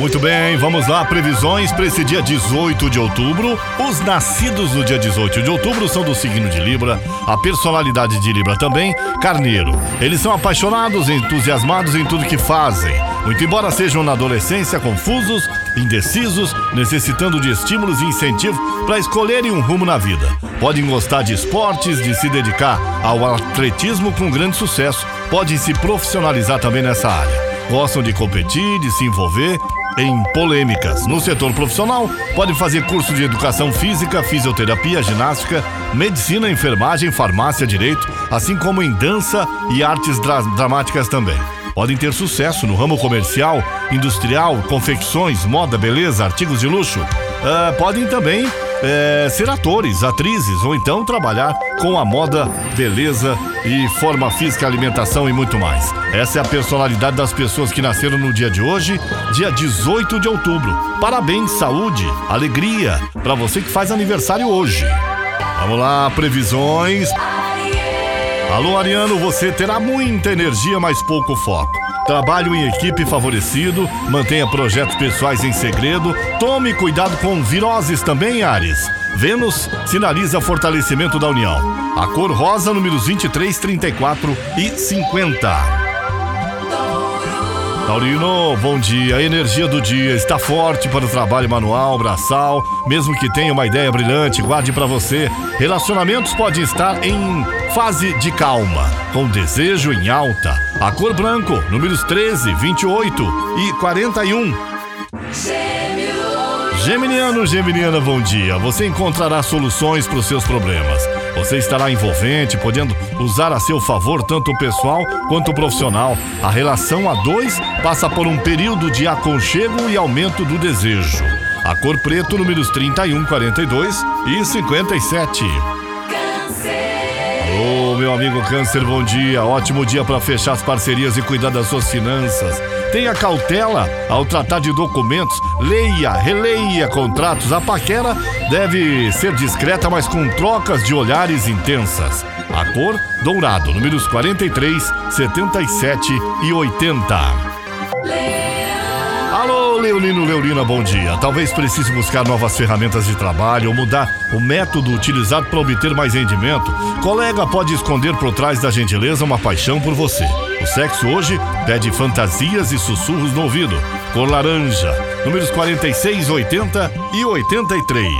Muito bem, vamos lá. Previsões para esse dia 18 de outubro. Os nascidos no dia 18 de outubro são do signo de Libra. A personalidade de Libra também, Carneiro. Eles são apaixonados, entusiasmados em tudo que fazem. Muito embora sejam na adolescência confusos, indecisos, necessitando de estímulos e incentivos para escolherem um rumo na vida. Podem gostar de esportes, de se dedicar ao atletismo com grande sucesso. Podem se profissionalizar também nessa área. Gostam de competir, de se envolver em polêmicas. No setor profissional, pode fazer curso de educação física, fisioterapia, ginástica, medicina, enfermagem, farmácia, direito, assim como em dança e artes dra dramáticas também. Podem ter sucesso no ramo comercial, industrial, confecções, moda, beleza, artigos de luxo. Uh, podem também é, ser atores, atrizes ou então trabalhar com a moda, beleza e forma física, alimentação e muito mais. Essa é a personalidade das pessoas que nasceram no dia de hoje, dia 18 de outubro. Parabéns, saúde, alegria para você que faz aniversário hoje. Vamos lá, previsões. Alô, Ariano, você terá muita energia, mas pouco foco. Trabalho em equipe favorecido, mantenha projetos pessoais em segredo, tome cuidado com viroses também, Ares. Vênus sinaliza fortalecimento da união. A cor rosa, números 23, 34 e 50. Taurino, bom dia. A energia do dia está forte para o trabalho manual, braçal. Mesmo que tenha uma ideia brilhante, guarde para você. Relacionamentos podem estar em fase de calma, com desejo em alta. A cor branco, números 13, 28 e 41. Geminiano, Geminiana, bom dia. Você encontrará soluções para os seus problemas. Você estará envolvente, podendo usar a seu favor tanto o pessoal quanto o profissional. A relação a dois passa por um período de aconchego e aumento do desejo. A cor preto, números 31, 42 e 57. Meu amigo Câncer, bom dia. Ótimo dia para fechar as parcerias e cuidar das suas finanças. Tenha cautela ao tratar de documentos. Leia, releia contratos. A paquera deve ser discreta, mas com trocas de olhares intensas. A cor dourado, números 43, 77 e 80. Alô, Leonino Leonina, bom dia. Talvez precise buscar novas ferramentas de trabalho ou mudar o método utilizado para obter mais rendimento. Colega pode esconder por trás da gentileza uma paixão por você. O sexo hoje pede fantasias e sussurros no ouvido. Cor laranja, números 46, 80 e 83.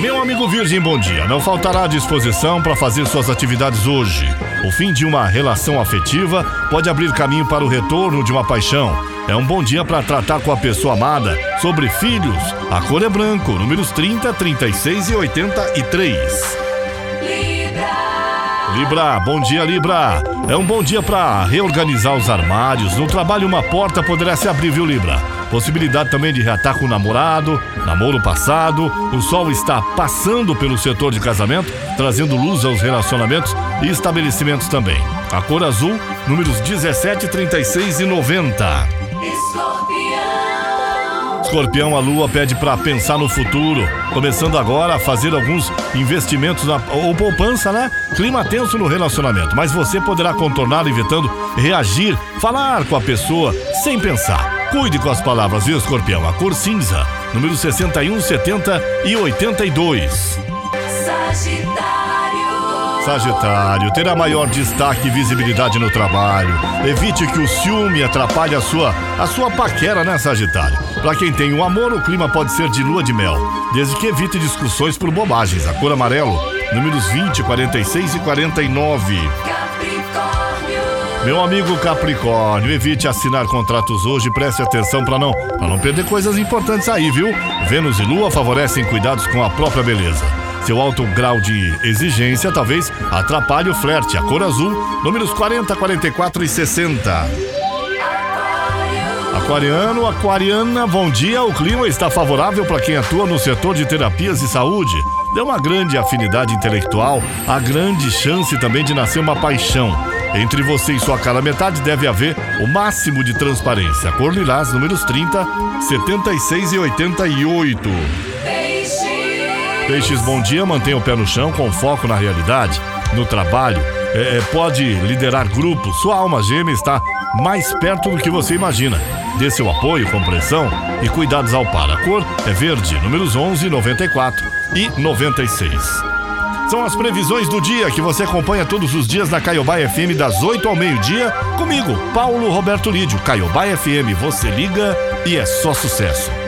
Meu amigo Virgem, bom dia. Não faltará disposição para fazer suas atividades hoje. O fim de uma relação afetiva pode abrir caminho para o retorno de uma paixão. É um bom dia para tratar com a pessoa amada sobre filhos. A cor é branco, números 30, 36 e 83. Libra, bom dia, Libra. É um bom dia para reorganizar os armários. No trabalho, uma porta poderá se abrir, viu, Libra? Possibilidade também de reatar com o namorado, namoro passado. O sol está passando pelo setor de casamento, trazendo luz aos relacionamentos e estabelecimentos também. A cor azul, números 17, 36 e 90. Escorpião, a lua pede para pensar no futuro, começando agora a fazer alguns investimentos na, ou poupança, né? Clima tenso no relacionamento, mas você poderá contornar evitando reagir, falar com a pessoa sem pensar. Cuide com as palavras, viu, escorpião? A cor cinza, número 61, 70 e 82. Sagitário. Sagitário, terá maior destaque e visibilidade no trabalho. Evite que o ciúme atrapalhe a sua, a sua paquera, né, Sagitário? Para quem tem um amor, o clima pode ser de lua de mel, desde que evite discussões por bobagens. A cor amarelo, números 20, 46 e 49. Meu amigo Capricórnio, evite assinar contratos hoje preste atenção para não, não perder coisas importantes aí, viu? Vênus e Lua favorecem cuidados com a própria beleza. Seu alto grau de exigência talvez atrapalhe o flerte. A cor azul, números 40, 44 e 60. Aquariano, aquariana, bom dia. O clima está favorável para quem atua no setor de terapias e saúde. Deu uma grande afinidade intelectual, há grande chance também de nascer uma paixão. Entre você e sua cara metade deve haver o máximo de transparência. Cor lilás, números 30, 76 e 88. Peixes, bom dia. Mantenha o pé no chão com foco na realidade, no trabalho. É, é, pode liderar grupos. Sua alma gêmea está mais perto do que você imagina. Dê seu apoio, compreensão e cuidados ao par. A cor é verde, números 11, 94 e 96. São as previsões do dia que você acompanha todos os dias na Caiobá FM das 8 ao meio-dia comigo, Paulo Roberto Lídio. Caiobá FM, você liga e é só sucesso.